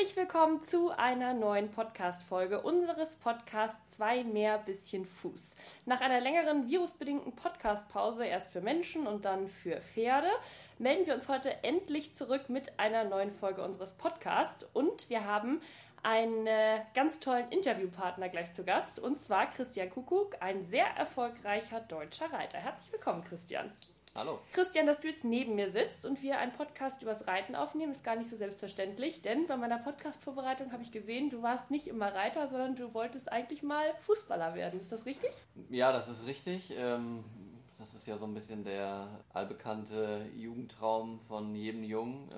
Herzlich willkommen zu einer neuen Podcast-Folge unseres Podcasts Zwei mehr bisschen Fuß. Nach einer längeren virusbedingten Podcast-Pause, erst für Menschen und dann für Pferde, melden wir uns heute endlich zurück mit einer neuen Folge unseres Podcasts und wir haben einen äh, ganz tollen Interviewpartner gleich zu Gast und zwar Christian Kuckuck, ein sehr erfolgreicher deutscher Reiter. Herzlich willkommen, Christian. Hallo. Christian, dass du jetzt neben mir sitzt und wir einen Podcast übers Reiten aufnehmen, ist gar nicht so selbstverständlich, denn bei meiner Podcast-Vorbereitung habe ich gesehen, du warst nicht immer Reiter, sondern du wolltest eigentlich mal Fußballer werden. Ist das richtig? Ja, das ist richtig. Ähm, das ist ja so ein bisschen der allbekannte Jugendtraum von jedem Jungen.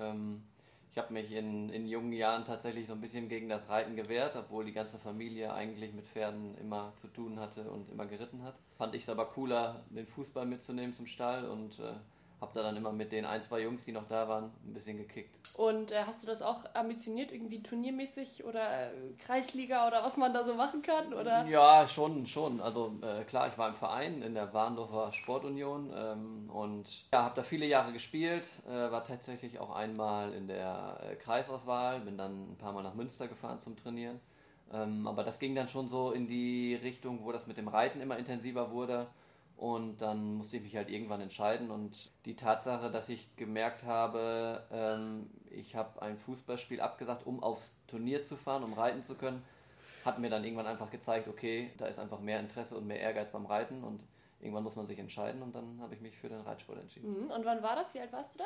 Ich habe mich in, in jungen Jahren tatsächlich so ein bisschen gegen das Reiten gewehrt, obwohl die ganze Familie eigentlich mit Pferden immer zu tun hatte und immer geritten hat. Fand ich es aber cooler, den Fußball mitzunehmen zum Stall und äh, habe da dann immer mit den ein, zwei Jungs, die noch da waren, ein bisschen gekickt. Und äh, hast du das auch ambitioniert, irgendwie turniermäßig oder äh, Kreisliga oder was man da so machen kann? Oder? Ja, schon, schon. Also äh, klar, ich war im Verein in der Warndorfer Sportunion ähm, und ja, habe da viele Jahre gespielt, äh, war tatsächlich auch einmal in der äh, Kreisauswahl, bin dann ein paar Mal nach Münster gefahren zum Trainieren. Ähm, aber das ging dann schon so in die Richtung, wo das mit dem Reiten immer intensiver wurde. Und dann musste ich mich halt irgendwann entscheiden. Und die Tatsache, dass ich gemerkt habe, ähm, ich habe ein Fußballspiel abgesagt, um aufs Turnier zu fahren, um reiten zu können, hat mir dann irgendwann einfach gezeigt, okay, da ist einfach mehr Interesse und mehr Ehrgeiz beim Reiten. Und irgendwann muss man sich entscheiden. Und dann habe ich mich für den Reitsport entschieden. Mhm. Und wann war das? Wie alt warst du da?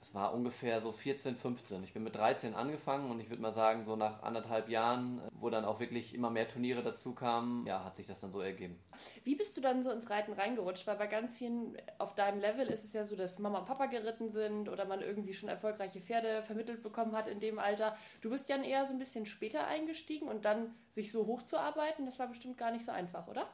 Es war ungefähr so 14, 15. Ich bin mit 13 angefangen und ich würde mal sagen, so nach anderthalb Jahren, wo dann auch wirklich immer mehr Turniere dazu kamen, ja, hat sich das dann so ergeben. Wie bist du dann so ins Reiten reingerutscht? Weil bei ganz vielen auf deinem Level ist es ja so, dass Mama und Papa geritten sind oder man irgendwie schon erfolgreiche Pferde vermittelt bekommen hat in dem Alter. Du bist ja eher so ein bisschen später eingestiegen und dann sich so hochzuarbeiten, das war bestimmt gar nicht so einfach, oder?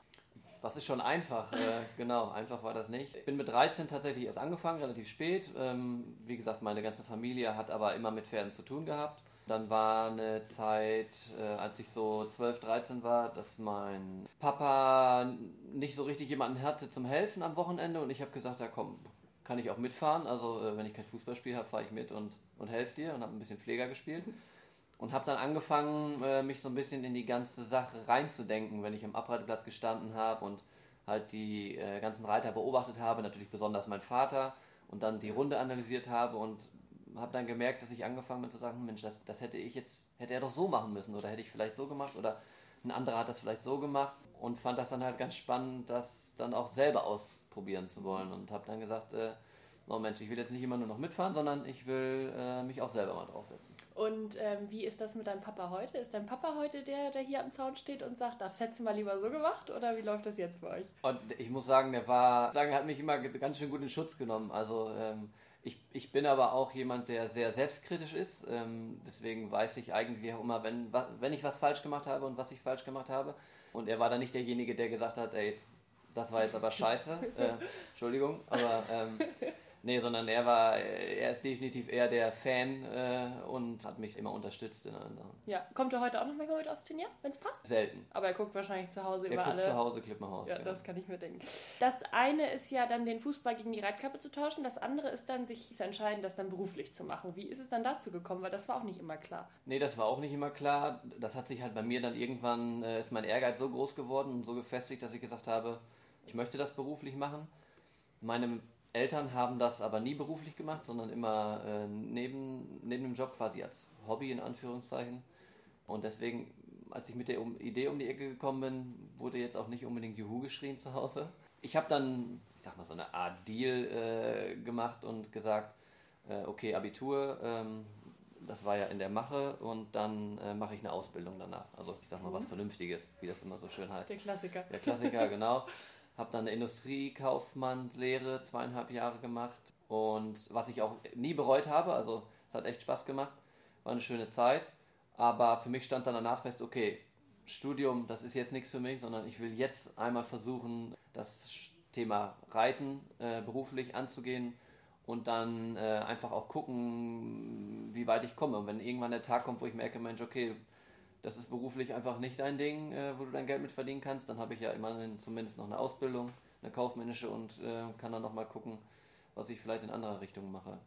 Das ist schon einfach, äh, genau, einfach war das nicht. Ich bin mit 13 tatsächlich erst angefangen, relativ spät. Ähm, wie gesagt, meine ganze Familie hat aber immer mit Pferden zu tun gehabt. Dann war eine Zeit, äh, als ich so 12, 13 war, dass mein Papa nicht so richtig jemanden hatte zum Helfen am Wochenende und ich habe gesagt, ja komm, kann ich auch mitfahren. Also äh, wenn ich kein Fußballspiel habe, fahre ich mit und, und helfe dir und habe ein bisschen Pfleger gespielt. Und habe dann angefangen, äh, mich so ein bisschen in die ganze Sache reinzudenken, wenn ich am Abreiteplatz gestanden habe und halt die äh, ganzen Reiter beobachtet habe, natürlich besonders mein Vater und dann die Runde analysiert habe und habe dann gemerkt, dass ich angefangen bin zu sagen, Mensch, das, das hätte ich jetzt, hätte er doch so machen müssen oder hätte ich vielleicht so gemacht oder ein anderer hat das vielleicht so gemacht und fand das dann halt ganz spannend, das dann auch selber ausprobieren zu wollen und habe dann gesagt, äh, oh Mensch, ich will jetzt nicht immer nur noch mitfahren, sondern ich will äh, mich auch selber mal draufsetzen. Und ähm, wie ist das mit deinem Papa heute? Ist dein Papa heute der, der hier am Zaun steht und sagt, das hättest du mal lieber so gemacht? Oder wie läuft das jetzt bei euch? Und ich muss sagen, der war, sagen, hat mich immer ganz schön gut in Schutz genommen. Also ähm, ich, ich bin aber auch jemand, der sehr selbstkritisch ist. Ähm, deswegen weiß ich eigentlich auch immer, wenn, wenn ich was falsch gemacht habe und was ich falsch gemacht habe. Und er war dann nicht derjenige, der gesagt hat, ey, das war jetzt aber scheiße. äh, Entschuldigung, aber ähm, Nee, sondern er war, er ist definitiv eher der Fan äh, und hat mich immer unterstützt in allen Sachen. Ja, kommt er heute auch noch mal mit aufs Turnier, wenn es passt? Selten. Aber er guckt wahrscheinlich zu Hause er über guckt alle. zu Hause Klippenhaus. Ja, genau. das kann ich mir denken. Das eine ist ja dann den Fußball gegen die Reitkappe zu tauschen, das andere ist dann sich zu entscheiden, das dann beruflich zu machen. Wie ist es dann dazu gekommen? Weil das war auch nicht immer klar. Nee, das war auch nicht immer klar. Das hat sich halt bei mir dann irgendwann, äh, ist mein Ehrgeiz so groß geworden und so gefestigt, dass ich gesagt habe, ich möchte das beruflich machen. Meine Eltern haben das aber nie beruflich gemacht, sondern immer äh, neben, neben dem Job quasi als Hobby in Anführungszeichen. Und deswegen, als ich mit der Idee um die Ecke gekommen bin, wurde jetzt auch nicht unbedingt Juhu geschrien zu Hause. Ich habe dann, ich sag mal, so eine Art Deal äh, gemacht und gesagt, äh, okay, Abitur, ähm, das war ja in der Mache und dann äh, mache ich eine Ausbildung danach. Also ich sag mal mhm. was Vernünftiges, wie das immer so schön heißt. Der Klassiker. Der Klassiker, genau. habe dann eine Industriekaufmannlehre zweieinhalb Jahre gemacht und was ich auch nie bereut habe, also es hat echt Spaß gemacht, war eine schöne Zeit, aber für mich stand dann danach fest, okay, Studium, das ist jetzt nichts für mich, sondern ich will jetzt einmal versuchen, das Thema Reiten äh, beruflich anzugehen und dann äh, einfach auch gucken, wie weit ich komme. Und wenn irgendwann der Tag kommt, wo ich merke, Mensch, okay, das ist beruflich einfach nicht dein Ding, äh, wo du dein Geld mit verdienen kannst, dann habe ich ja immerhin zumindest noch eine Ausbildung, eine kaufmännische und äh, kann dann nochmal gucken, was ich vielleicht in anderer Richtung mache.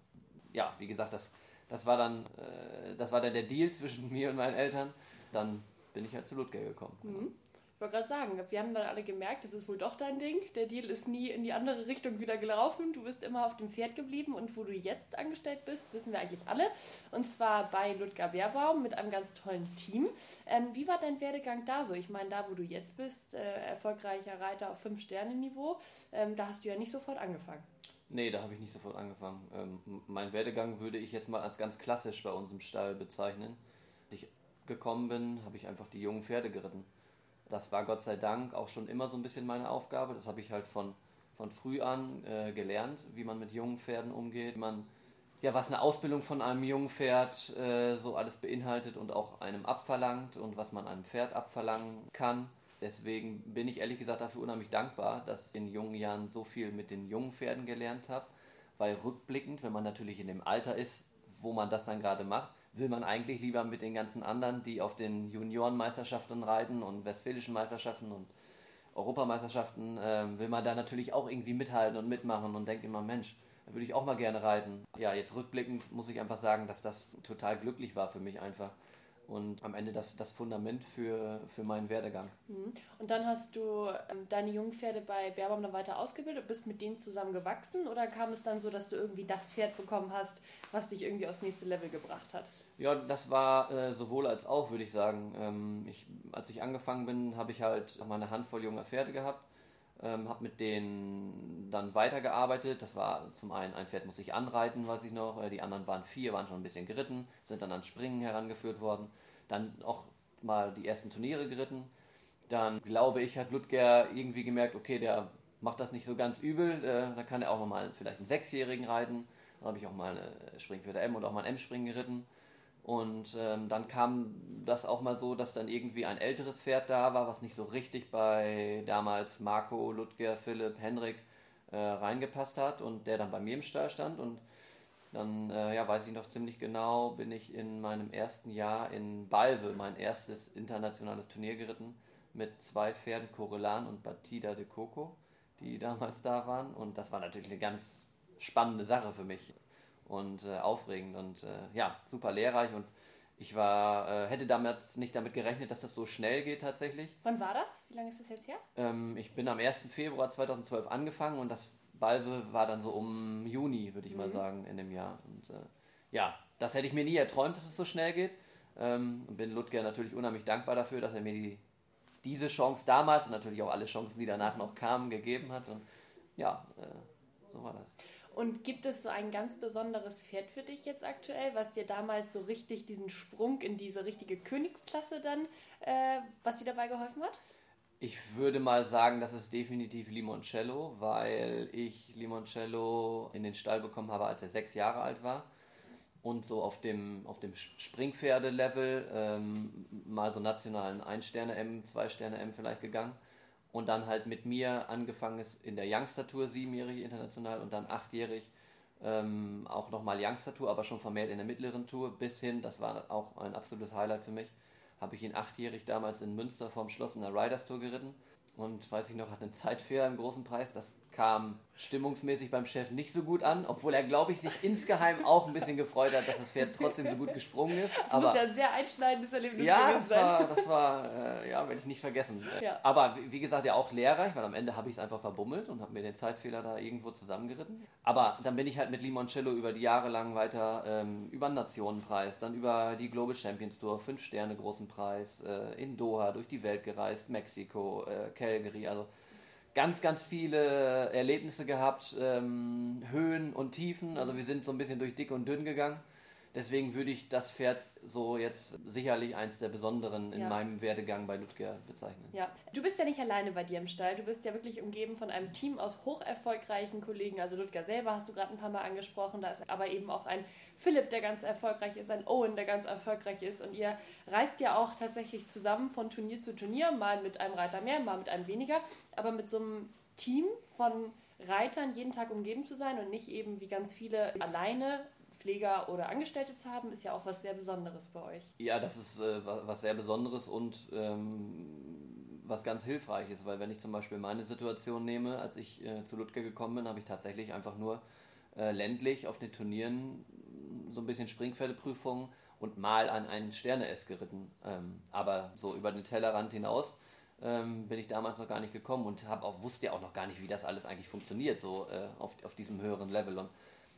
Ja, wie gesagt, das, das war dann, äh, das war dann der Deal zwischen mir und meinen Eltern. Dann bin ich halt zu Ludger gekommen. Mhm. Ich wollte gerade sagen, wir haben dann alle gemerkt, das ist wohl doch dein Ding. Der Deal ist nie in die andere Richtung wieder gelaufen. Du bist immer auf dem Pferd geblieben und wo du jetzt angestellt bist, wissen wir eigentlich alle. Und zwar bei Ludger Beerbaum mit einem ganz tollen Team. Ähm, wie war dein Werdegang da so? Ich meine, da wo du jetzt bist, äh, erfolgreicher Reiter auf 5-Sterne-Niveau, ähm, da hast du ja nicht sofort angefangen. Nee, da habe ich nicht sofort angefangen. Ähm, mein Werdegang würde ich jetzt mal als ganz klassisch bei uns im Stall bezeichnen. Als ich gekommen bin, habe ich einfach die jungen Pferde geritten das war Gott sei Dank auch schon immer so ein bisschen meine Aufgabe. Das habe ich halt von, von früh an äh, gelernt, wie man mit jungen Pferden umgeht, man ja, was eine Ausbildung von einem jungen Pferd äh, so alles beinhaltet und auch einem abverlangt und was man einem Pferd abverlangen kann. Deswegen bin ich ehrlich gesagt dafür unheimlich dankbar, dass ich in jungen Jahren so viel mit den jungen Pferden gelernt habe, weil rückblickend, wenn man natürlich in dem Alter ist, wo man das dann gerade macht, will man eigentlich lieber mit den ganzen anderen, die auf den Juniorenmeisterschaften reiten und westfälischen Meisterschaften und Europameisterschaften, äh, will man da natürlich auch irgendwie mithalten und mitmachen und denkt immer, Mensch, da würde ich auch mal gerne reiten. Ja, jetzt rückblickend muss ich einfach sagen, dass das total glücklich war für mich einfach und am Ende das, das Fundament für, für meinen Werdegang. Mhm. Und dann hast du ähm, deine Jungpferde bei Bärbaum dann weiter ausgebildet und bist mit denen zusammen gewachsen oder kam es dann so, dass du irgendwie das Pferd bekommen hast, was dich irgendwie aufs nächste Level gebracht hat? Ja, das war äh, sowohl als auch, würde ich sagen. Ähm, ich, als ich angefangen bin, habe ich halt mal eine Handvoll junger Pferde gehabt ähm, habe mit denen dann weitergearbeitet. Das war zum einen, ein Pferd muss ich anreiten, weiß ich noch. Äh, die anderen waren vier, waren schon ein bisschen geritten, sind dann ans Springen herangeführt worden. Dann auch mal die ersten Turniere geritten. Dann glaube ich, hat Ludger irgendwie gemerkt, okay, der macht das nicht so ganz übel. Äh, dann kann er auch noch mal vielleicht einen Sechsjährigen reiten. Dann habe ich auch mal eine Springpferde M und auch mal ein M-Springen geritten. Und ähm, dann kam das auch mal so, dass dann irgendwie ein älteres Pferd da war, was nicht so richtig bei damals Marco, Ludger, Philipp, Henrik äh, reingepasst hat und der dann bei mir im Stall stand. Und dann, äh, ja, weiß ich noch ziemlich genau, bin ich in meinem ersten Jahr in Balve, mein erstes internationales Turnier geritten, mit zwei Pferden, Corellan und Batida de Coco, die damals da waren. Und das war natürlich eine ganz spannende Sache für mich und äh, aufregend und äh, ja, super lehrreich und ich war, äh, hätte damals nicht damit gerechnet, dass das so schnell geht tatsächlich. Wann war das? Wie lange ist das jetzt her? Ähm, ich bin am 1. Februar 2012 angefangen und das Balve war dann so um Juni, würde ich mhm. mal sagen, in dem Jahr. Und äh, ja, das hätte ich mir nie erträumt, dass es so schnell geht. Ähm, und bin Ludger natürlich unheimlich dankbar dafür, dass er mir die, diese Chance damals und natürlich auch alle Chancen, die danach noch kamen, gegeben hat. Und ja, äh, so war das. Und gibt es so ein ganz besonderes Pferd für dich jetzt aktuell, was dir damals so richtig diesen Sprung in diese richtige Königsklasse dann, äh, was dir dabei geholfen hat? Ich würde mal sagen, das ist definitiv Limoncello, weil ich Limoncello in den Stall bekommen habe, als er sechs Jahre alt war. Und so auf dem, auf dem Springpferde-Level ähm, mal so nationalen 1-Sterne-M, 2-Sterne-M vielleicht gegangen und dann halt mit mir angefangen ist in der Youngster-Tour, siebenjährig international und dann achtjährig ähm, auch nochmal Youngster-Tour, aber schon vermehrt in der mittleren Tour, bis hin, das war auch ein absolutes Highlight für mich, habe ich ihn achtjährig damals in Münster vorm Schloss in der Riders Tour geritten und weiß ich noch, hat einen Zeitfehler im großen Preis, das kam stimmungsmäßig beim Chef nicht so gut an, obwohl er, glaube ich, sich insgeheim auch ein bisschen gefreut hat, dass das Pferd trotzdem so gut gesprungen ist. Das aber, muss ja ein sehr einschneidendes Erlebnis ja, gewesen sein. Ja, das war, äh, ja, werde ich nicht vergessen. Ja. Aber wie gesagt, ja auch lehrreich, weil am Ende habe ich es einfach verbummelt und habe mir den Zeitfehler da irgendwo zusammengeritten. Aber dann bin ich halt mit Limoncello über die Jahre lang weiter ähm, über den Nationenpreis, dann über die Global Champions Tour, fünf Sterne großen Preis, äh, in Doha durch die Welt gereist, Mexiko, äh, Calgary, also ganz, ganz viele Erlebnisse gehabt, ähm, Höhen und Tiefen. Also wir sind so ein bisschen durch dick und dünn gegangen. Deswegen würde ich das Pferd so jetzt sicherlich eins der besonderen in ja. meinem Werdegang bei Ludger bezeichnen. Ja, du bist ja nicht alleine bei dir im Stall. Du bist ja wirklich umgeben von einem Team aus hocherfolgreichen Kollegen. Also Ludger selber hast du gerade ein paar Mal angesprochen. Da ist aber eben auch ein Philipp, der ganz erfolgreich ist, ein Owen, der ganz erfolgreich ist. Und ihr reist ja auch tatsächlich zusammen von Turnier zu Turnier, mal mit einem Reiter mehr, mal mit einem weniger, aber mit so einem Team von Reitern jeden Tag umgeben zu sein und nicht eben wie ganz viele alleine Pfleger oder Angestellte zu haben, ist ja auch was sehr Besonderes bei euch. Ja, das ist äh, was sehr Besonderes und ähm, was ganz hilfreich ist, weil wenn ich zum Beispiel meine Situation nehme, als ich äh, zu Ludger gekommen bin, habe ich tatsächlich einfach nur äh, ländlich auf den Turnieren so ein bisschen Springpferdeprüfungen und mal an einen Sterne-S geritten. Ähm, aber so über den Tellerrand hinaus ähm, bin ich damals noch gar nicht gekommen und hab auch, wusste ja auch noch gar nicht, wie das alles eigentlich funktioniert, so äh, auf, auf diesem höheren Level. Und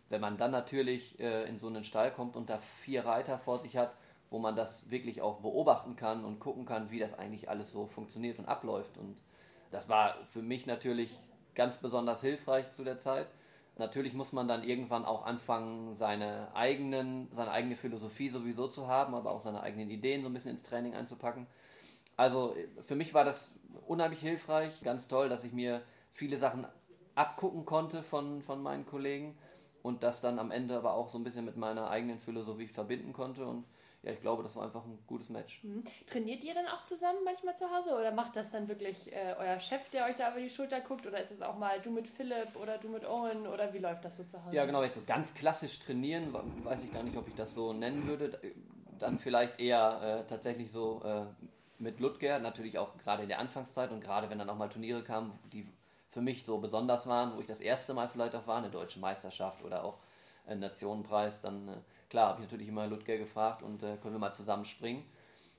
wenn man dann natürlich äh, in so einen Stall kommt und da vier Reiter vor sich hat, wo man das wirklich auch beobachten kann und gucken kann, wie das eigentlich alles so funktioniert und abläuft. Und das war für mich natürlich ganz besonders hilfreich zu der Zeit. Natürlich muss man dann irgendwann auch anfangen, seine, eigenen, seine eigene Philosophie sowieso zu haben, aber auch seine eigenen Ideen so ein bisschen ins Training einzupacken. Also für mich war das unheimlich hilfreich, ganz toll, dass ich mir viele Sachen abgucken konnte von, von meinen Kollegen und das dann am Ende aber auch so ein bisschen mit meiner eigenen Philosophie verbinden konnte und ja, ich glaube, das war einfach ein gutes Match. Mhm. Trainiert ihr dann auch zusammen manchmal zu Hause oder macht das dann wirklich äh, euer Chef, der euch da über die Schulter guckt oder ist es auch mal du mit Philipp oder du mit Owen oder wie läuft das so zu Hause? Ja, genau, jetzt so ganz klassisch trainieren, weiß ich gar nicht, ob ich das so nennen würde. Dann vielleicht eher äh, tatsächlich so äh, mit Ludger, natürlich auch gerade in der Anfangszeit und gerade wenn dann auch mal Turniere kamen, die für mich so besonders waren, wo ich das erste Mal vielleicht auch war, eine deutsche Meisterschaft oder auch einen Nationenpreis, dann äh, klar habe ich natürlich immer Ludger gefragt und äh, können wir mal zusammen springen.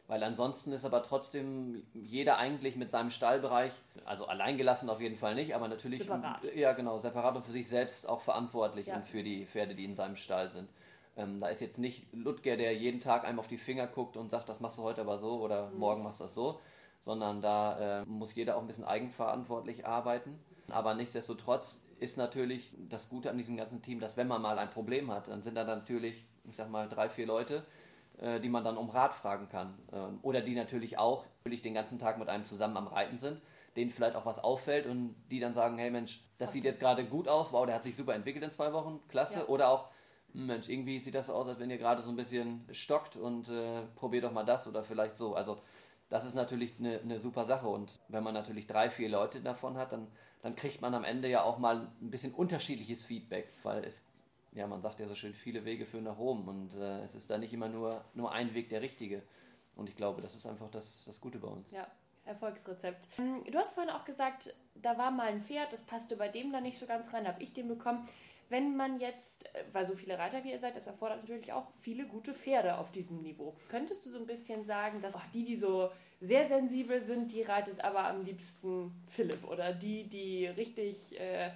Weil ansonsten ist aber trotzdem jeder eigentlich mit seinem Stallbereich, also alleingelassen auf jeden Fall nicht, aber natürlich separat. ja genau, separat und für sich selbst auch verantwortlich ja. und für die Pferde, die in seinem Stall sind. Ähm, da ist jetzt nicht Ludger, der jeden Tag einem auf die Finger guckt und sagt, das machst du heute aber so oder mhm. morgen machst du das so, sondern da äh, muss jeder auch ein bisschen eigenverantwortlich arbeiten. Aber nichtsdestotrotz ist natürlich das Gute an diesem ganzen Team, dass wenn man mal ein Problem hat, dann sind da natürlich, ich sag mal, drei, vier Leute, äh, die man dann um Rat fragen kann. Ähm, oder die natürlich auch natürlich den ganzen Tag mit einem zusammen am Reiten sind, denen vielleicht auch was auffällt und die dann sagen, hey Mensch, das sieht jetzt gerade gut aus, wow, der hat sich super entwickelt in zwei Wochen, klasse. Ja. Oder auch, Mensch, irgendwie sieht das so aus, als wenn ihr gerade so ein bisschen stockt und äh, probiert doch mal das oder vielleicht so. Also das ist natürlich eine, eine super Sache. Und wenn man natürlich drei, vier Leute davon hat, dann, dann kriegt man am Ende ja auch mal ein bisschen unterschiedliches Feedback, weil es, ja, man sagt ja so schön, viele Wege führen nach Rom und äh, es ist da nicht immer nur, nur ein Weg der richtige. Und ich glaube, das ist einfach das, das Gute bei uns. Ja, Erfolgsrezept. Ähm, du hast vorhin auch gesagt, da war mal ein Pferd, das passte bei dem da nicht so ganz rein, habe ich den bekommen wenn man jetzt, äh, weil so viele Reiter wie ihr seid, das erfordert natürlich auch viele gute Pferde auf diesem Niveau. Könntest du so ein bisschen sagen, dass die, die so sehr sensibel sind, die reitet aber am liebsten Philipp oder die, die richtig äh,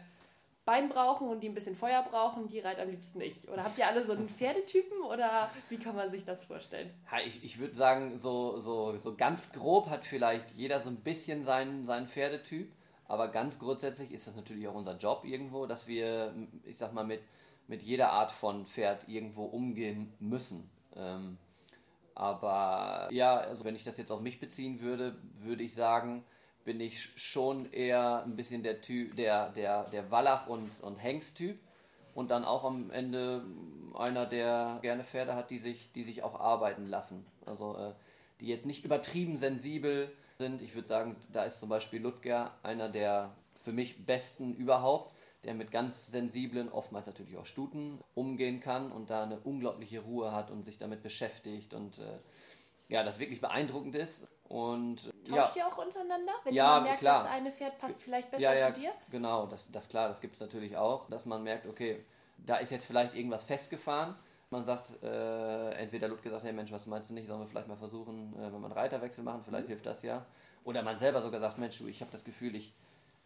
Bein brauchen und die ein bisschen Feuer brauchen, die reitet am liebsten ich? Oder habt ihr alle so einen Pferdetypen oder wie kann man sich das vorstellen? Ja, ich, ich würde sagen, so, so, so ganz grob hat vielleicht jeder so ein bisschen seinen, seinen Pferdetyp. Aber ganz grundsätzlich ist das natürlich auch unser Job irgendwo, dass wir, ich sag mal, mit, mit jeder Art von Pferd irgendwo umgehen müssen. Ähm, aber ja, also wenn ich das jetzt auf mich beziehen würde, würde ich sagen, bin ich schon eher ein bisschen der Typ, der, der, der Wallach- und, und Hengst-Typ. Und dann auch am Ende einer, der gerne Pferde hat, die sich, die sich auch arbeiten lassen. Also äh, die jetzt nicht übertrieben sensibel sind. Ich würde sagen, da ist zum Beispiel Ludger einer der für mich besten überhaupt, der mit ganz sensiblen, oftmals natürlich auch Stuten umgehen kann und da eine unglaubliche Ruhe hat und sich damit beschäftigt und äh, ja, das wirklich beeindruckend ist. Und, Tauscht ja, ihr auch untereinander, wenn ja, man merkt, klar. das eine Pferd passt vielleicht besser ja, ja, zu dir? Genau, das, das klar, das gibt es natürlich auch, dass man merkt, okay, da ist jetzt vielleicht irgendwas festgefahren man sagt, äh, entweder Ludger sagt, hey Mensch, was meinst du nicht, sollen wir vielleicht mal versuchen, äh, wenn wir einen Reiterwechsel machen, vielleicht mhm. hilft das ja. Oder man selber sogar sagt, Mensch, du, ich habe das Gefühl, ich,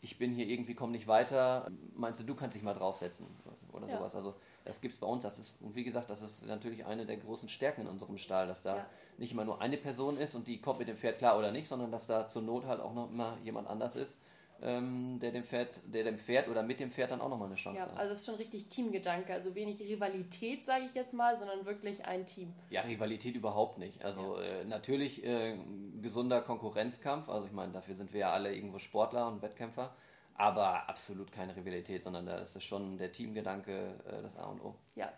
ich bin hier irgendwie, komme nicht weiter, meinst du, du kannst dich mal draufsetzen oder ja. sowas. Also das gibt es bei uns, das ist, und wie gesagt, das ist natürlich eine der großen Stärken in unserem Stall, dass da ja. nicht immer nur eine Person ist und die kommt mit dem Pferd klar oder nicht, sondern dass da zur Not halt auch noch immer jemand anders ist ähm, der dem Pferd, der dem Pferd oder mit dem Pferd dann auch nochmal eine Chance ja, hat. Also das ist schon richtig Teamgedanke, also wenig Rivalität, sage ich jetzt mal, sondern wirklich ein Team. Ja, Rivalität überhaupt nicht. Also ja. äh, natürlich äh, gesunder Konkurrenzkampf, also ich meine, dafür sind wir ja alle irgendwo Sportler und Wettkämpfer, aber absolut keine Rivalität, sondern da ist es schon der Teamgedanke äh, das A und O. Ja.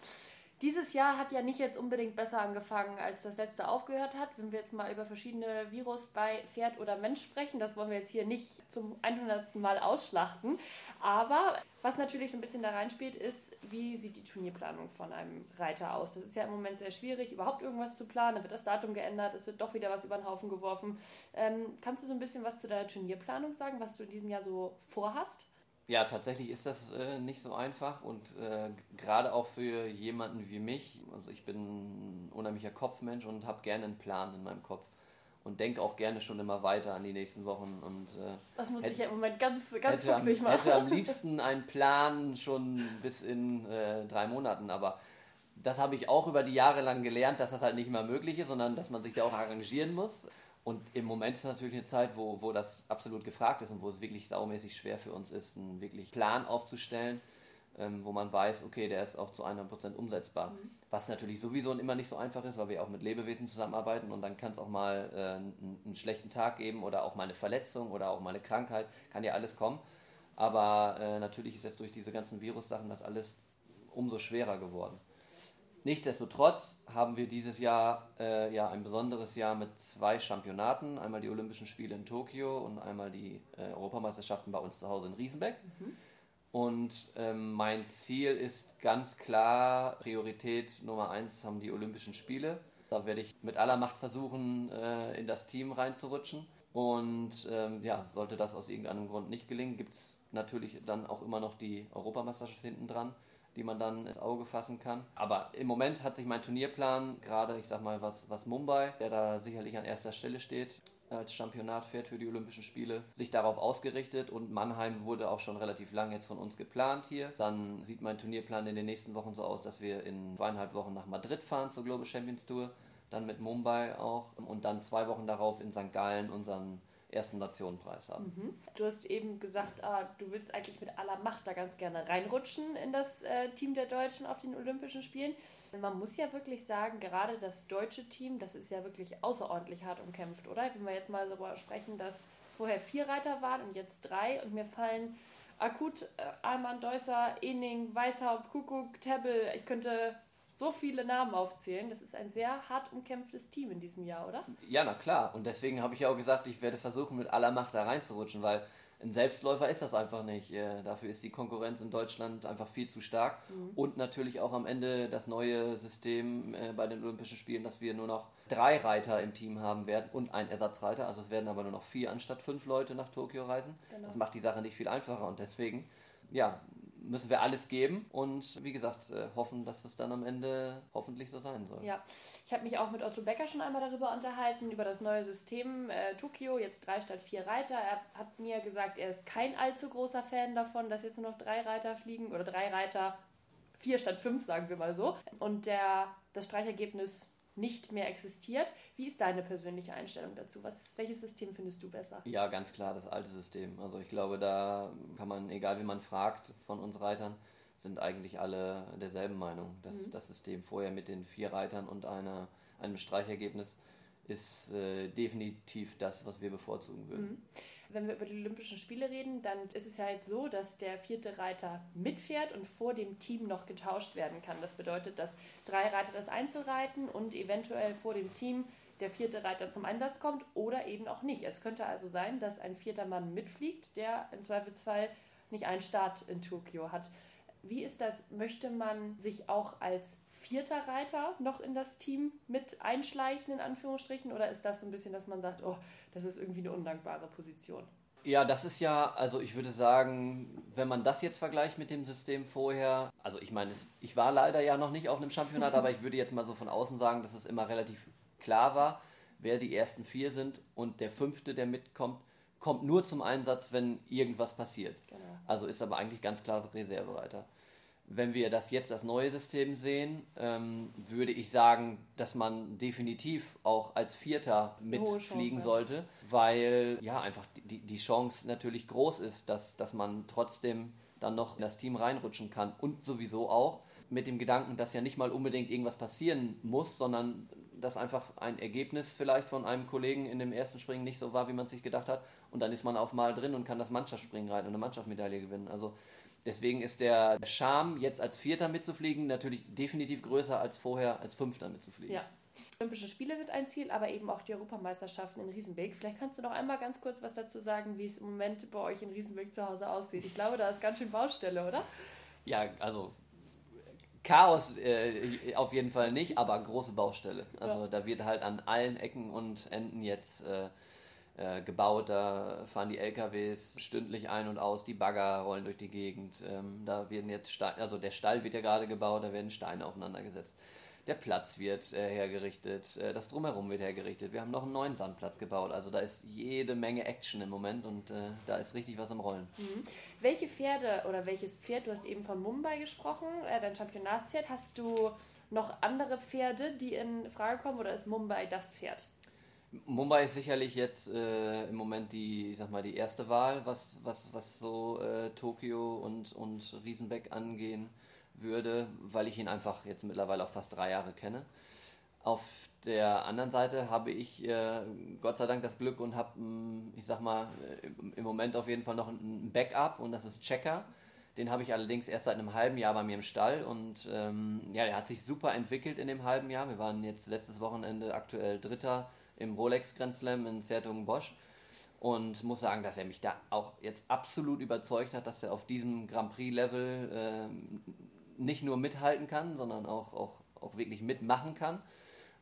Dieses Jahr hat ja nicht jetzt unbedingt besser angefangen, als das letzte aufgehört hat. Wenn wir jetzt mal über verschiedene Virus bei Pferd oder Mensch sprechen, das wollen wir jetzt hier nicht zum 100. Mal ausschlachten. Aber was natürlich so ein bisschen da reinspielt, ist, wie sieht die Turnierplanung von einem Reiter aus? Das ist ja im Moment sehr schwierig, überhaupt irgendwas zu planen. Da wird das Datum geändert, es wird doch wieder was über den Haufen geworfen. Ähm, kannst du so ein bisschen was zu deiner Turnierplanung sagen, was du in diesem Jahr so vorhast? Ja, tatsächlich ist das äh, nicht so einfach und äh, gerade auch für jemanden wie mich, also ich bin ein unheimlicher Kopfmensch und habe gerne einen Plan in meinem Kopf und denke auch gerne schon immer weiter an die nächsten Wochen. Und, äh, das muss hätte, ich ja im Moment ganz, ganz hätte fuchsig am, machen. hätte am liebsten einen Plan schon bis in äh, drei Monaten, aber das habe ich auch über die Jahre lang gelernt, dass das halt nicht immer möglich ist, sondern dass man sich da auch arrangieren muss. Und im Moment ist natürlich eine Zeit, wo, wo das absolut gefragt ist und wo es wirklich saumäßig schwer für uns ist, einen wirklich Plan aufzustellen, ähm, wo man weiß, okay, der ist auch zu 100% umsetzbar. Mhm. Was natürlich sowieso immer nicht so einfach ist, weil wir auch mit Lebewesen zusammenarbeiten und dann kann es auch mal äh, einen, einen, schlechten Tag geben oder auch mal eine Verletzung oder auch mal eine Krankheit, kann ja alles kommen. Aber äh, natürlich ist jetzt durch diese ganzen Virus-Sachen das alles umso schwerer geworden. Nichtsdestotrotz haben wir dieses Jahr äh, ja ein besonderes Jahr mit zwei Championaten. Einmal die Olympischen Spiele in Tokio und einmal die äh, Europameisterschaften bei uns zu Hause in Riesenbeck. Mhm. Und ähm, mein Ziel ist ganz klar, Priorität Nummer eins haben die Olympischen Spiele. Da werde ich mit aller Macht versuchen, äh, in das Team reinzurutschen. Und ähm, ja, sollte das aus irgendeinem Grund nicht gelingen, gibt es natürlich dann auch immer noch die Europameisterschaft hinten dran die man dann ins Auge fassen kann. Aber im Moment hat sich mein Turnierplan, gerade ich sag mal, was, was Mumbai, der da sicherlich an erster Stelle steht, als Championat fährt für die Olympischen Spiele, sich darauf ausgerichtet und Mannheim wurde auch schon relativ lang jetzt von uns geplant hier. Dann sieht mein Turnierplan in den nächsten Wochen so aus, dass wir in zweieinhalb Wochen nach Madrid fahren zur Global Champions Tour, dann mit Mumbai auch und dann zwei Wochen darauf in St. Gallen unseren ersten Nationenpreis haben. Mhm. Du hast eben gesagt, ah, du willst eigentlich mit aller Macht da ganz gerne reinrutschen in das äh, Team der Deutschen auf den Olympischen Spielen. Man muss ja wirklich sagen, gerade das deutsche Team, das ist ja wirklich außerordentlich hart umkämpft, oder? Wenn wir jetzt mal darüber sprechen, dass es vorher vier Reiter waren und jetzt drei und mir fallen akut äh, Alman Deusser, Ening, Weishaupt, Kuckuck, Tebbel, ich könnte so viele Namen aufzählen. Das ist ein sehr hart umkämpftes Team in diesem Jahr, oder? Ja, na klar. Und deswegen habe ich ja auch gesagt, ich werde versuchen, mit aller Macht da reinzurutschen, weil ein Selbstläufer ist das einfach nicht. Äh, dafür ist die Konkurrenz in Deutschland einfach viel zu stark. Mhm. Und natürlich auch am Ende das neue System äh, bei den Olympischen Spielen, dass wir nur noch drei Reiter im Team haben werden und ein Ersatzreiter. Also es werden aber nur noch vier anstatt fünf Leute nach Tokio reisen. Genau. Das macht die Sache nicht viel einfacher. Und deswegen, ja, müssen wir alles geben und wie gesagt, äh, hoffen, dass es dann am Ende hoffentlich so sein soll. Ja, ich habe mich auch mit Otto Becker schon einmal darüber unterhalten, über das neue System äh, Tokio, jetzt drei statt vier Reiter. Er hat mir gesagt, er ist kein allzu großer Fan davon, dass jetzt nur noch drei Reiter fliegen oder drei Reiter, vier statt fünf, sagen wir mal so. Und der, das Streichergebnis nicht mehr existiert. Wie ist deine persönliche Einstellung dazu? Was, welches System findest du besser? Ja, ganz klar das alte System. Also ich glaube, da kann man, egal wie man fragt von uns Reitern, sind eigentlich alle derselben Meinung. Das, mhm. das System vorher mit den vier Reitern und einer, einem Streichergebnis ist äh, definitiv das, was wir bevorzugen würden. Mhm. Wenn wir über die Olympischen Spiele reden, dann ist es ja halt so, dass der vierte Reiter mitfährt und vor dem Team noch getauscht werden kann. Das bedeutet, dass drei Reiter das Einzel reiten und eventuell vor dem Team der vierte Reiter zum Einsatz kommt oder eben auch nicht. Es könnte also sein, dass ein vierter Mann mitfliegt, der im Zweifelsfall nicht einen Start in Tokio hat. Wie ist das? Möchte man sich auch als vierter Reiter noch in das Team mit einschleichen, in Anführungsstrichen? Oder ist das so ein bisschen, dass man sagt, oh, das ist irgendwie eine undankbare Position? Ja, das ist ja, also ich würde sagen, wenn man das jetzt vergleicht mit dem System vorher, also ich meine, ich war leider ja noch nicht auf einem Championat, aber ich würde jetzt mal so von außen sagen, dass es immer relativ klar war, wer die ersten vier sind und der fünfte, der mitkommt, kommt nur zum Einsatz, wenn irgendwas passiert. Genau. Also ist aber eigentlich ganz klar Reservereiter. Wenn wir das jetzt das neue System sehen, ähm, würde ich sagen, dass man definitiv auch als Vierter mitfliegen sollte, weil ja einfach die, die Chance natürlich groß ist, dass, dass man trotzdem dann noch in das Team reinrutschen kann. Und sowieso auch mit dem Gedanken, dass ja nicht mal unbedingt irgendwas passieren muss, sondern dass einfach ein Ergebnis vielleicht von einem Kollegen in dem ersten Springen nicht so war, wie man sich gedacht hat. Und dann ist man auf mal drin und kann das Mannschaftsspringen reiten und eine Mannschaftsmedaille gewinnen. Also Deswegen ist der Charme, jetzt als Vierter mitzufliegen, natürlich definitiv größer als vorher als Fünfter mitzufliegen. Ja. Olympische Spiele sind ein Ziel, aber eben auch die Europameisterschaften in Riesenbeek. Vielleicht kannst du noch einmal ganz kurz was dazu sagen, wie es im Moment bei euch in Riesenbeek zu Hause aussieht. Ich glaube, da ist ganz schön Baustelle, oder? Ja, also Chaos äh, auf jeden Fall nicht, aber große Baustelle. Also ja. da wird halt an allen Ecken und Enden jetzt äh, äh, gebaut. Da fahren die LKWs stündlich ein und aus, die Bagger rollen durch die Gegend. Ähm, da werden jetzt Steine, also der Stall wird ja gerade gebaut, da werden Steine aufeinander gesetzt der Platz wird äh, hergerichtet, äh, das Drumherum wird hergerichtet. Wir haben noch einen neuen Sandplatz gebaut. Also da ist jede Menge Action im Moment und äh, da ist richtig was am Rollen. Mhm. Welche Pferde oder welches Pferd, du hast eben von Mumbai gesprochen, äh, dein Championatspferd, hast du noch andere Pferde, die in Frage kommen oder ist Mumbai das Pferd? Mumbai ist sicherlich jetzt äh, im Moment die, ich sag mal, die erste Wahl, was, was, was so äh, Tokio und, und Riesenbeck angehen würde, weil ich ihn einfach jetzt mittlerweile auch fast drei Jahre kenne. Auf der anderen Seite habe ich äh, Gott sei Dank das Glück und habe, ich sag mal, im Moment auf jeden Fall noch ein Backup und das ist Checker. Den habe ich allerdings erst seit einem halben Jahr bei mir im Stall und ähm, ja, der hat sich super entwickelt in dem halben Jahr. Wir waren jetzt letztes Wochenende aktuell Dritter im Rolex Grand Slam in Bosch und muss sagen, dass er mich da auch jetzt absolut überzeugt hat, dass er auf diesem Grand Prix Level ähm, nicht nur mithalten kann, sondern auch, auch, auch wirklich mitmachen kann.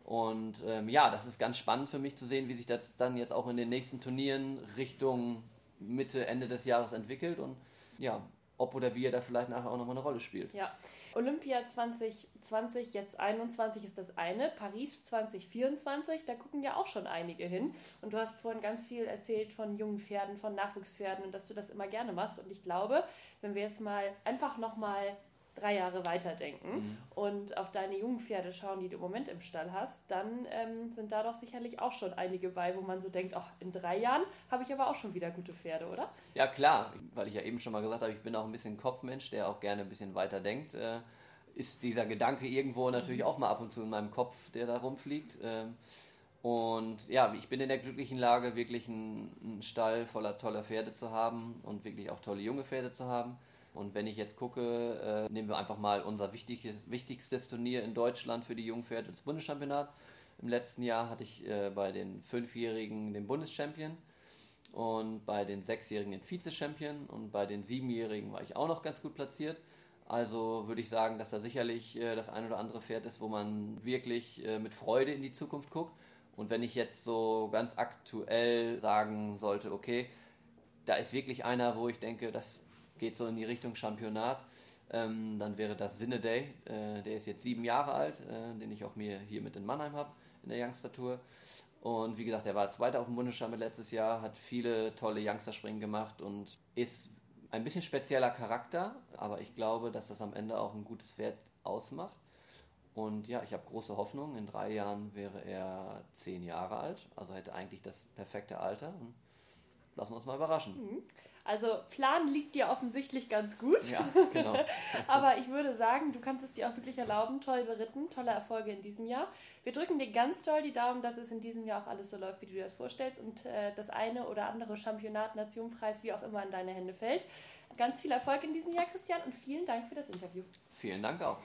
Und ähm, ja, das ist ganz spannend für mich zu sehen, wie sich das dann jetzt auch in den nächsten Turnieren Richtung Mitte, Ende des Jahres entwickelt und ja, ob oder wie er da vielleicht nachher auch nochmal eine Rolle spielt. Ja, Olympia 2020, jetzt 21 ist das eine, Paris 2024, da gucken ja auch schon einige hin. Und du hast vorhin ganz viel erzählt von jungen Pferden, von Nachwuchspferden und dass du das immer gerne machst. Und ich glaube, wenn wir jetzt mal einfach nochmal drei Jahre weiterdenken mhm. und auf deine jungen Pferde schauen, die du im Moment im Stall hast, dann ähm, sind da doch sicherlich auch schon einige bei, wo man so denkt, ach, in drei Jahren habe ich aber auch schon wieder gute Pferde, oder? Ja, klar, weil ich ja eben schon mal gesagt habe, ich bin auch ein bisschen Kopfmensch, der auch gerne ein bisschen weiter denkt. Äh, ist dieser Gedanke irgendwo natürlich auch mal ab und zu in meinem Kopf, der da rumfliegt. Ähm, und ja, ich bin in der glücklichen Lage, wirklich einen, einen Stall voller toller Pferde zu haben und wirklich auch tolle junge Pferde zu haben und wenn ich jetzt gucke, äh, nehmen wir einfach mal unser wichtiges, wichtigstes Turnier in Deutschland für die Jungpferde, das Bundeschampionat. Im letzten Jahr hatte ich äh, bei den Fünfjährigen den Bundeschampion und bei den Sechsjährigen den Vize-Champion und bei den Siebenjährigen war ich auch noch ganz gut platziert. Also würde ich sagen, dass da sicherlich äh, das ein oder andere Pferd ist, wo man wirklich äh, mit Freude in die Zukunft guckt. Und wenn ich jetzt so ganz aktuell sagen sollte, okay, da ist wirklich einer, wo ich denke, das geht so in die Richtung Championat. Ähm, dann wäre das Sinne Day, äh, der ist jetzt sieben Jahre alt, äh, den ich auch mir hier mit in Mannheim habe, in der Youngster Tour. Und wie gesagt, er war Zweiter auf dem Bundesstammel letztes Jahr, hat viele tolle Youngster-Springen gemacht und ist ein bisschen spezieller Charakter, aber ich glaube, dass das am Ende auch ein gutes Pferd ausmacht. Und ja, ich habe große Hoffnung. In drei Jahren wäre er zehn Jahre alt, also hätte eigentlich das perfekte Alter. Und lassen wir uns mal überraschen. Mhm. Also Plan liegt dir offensichtlich ganz gut. Ja, genau. Aber ich würde sagen, du kannst es dir auch wirklich erlauben. Toll beritten, tolle Erfolge in diesem Jahr. Wir drücken dir ganz toll die Daumen, dass es in diesem Jahr auch alles so läuft, wie du dir das vorstellst und äh, das eine oder andere Championat, Nationpreis, wie auch immer in deine Hände fällt. Ganz viel Erfolg in diesem Jahr, Christian, und vielen Dank für das Interview. Vielen Dank auch.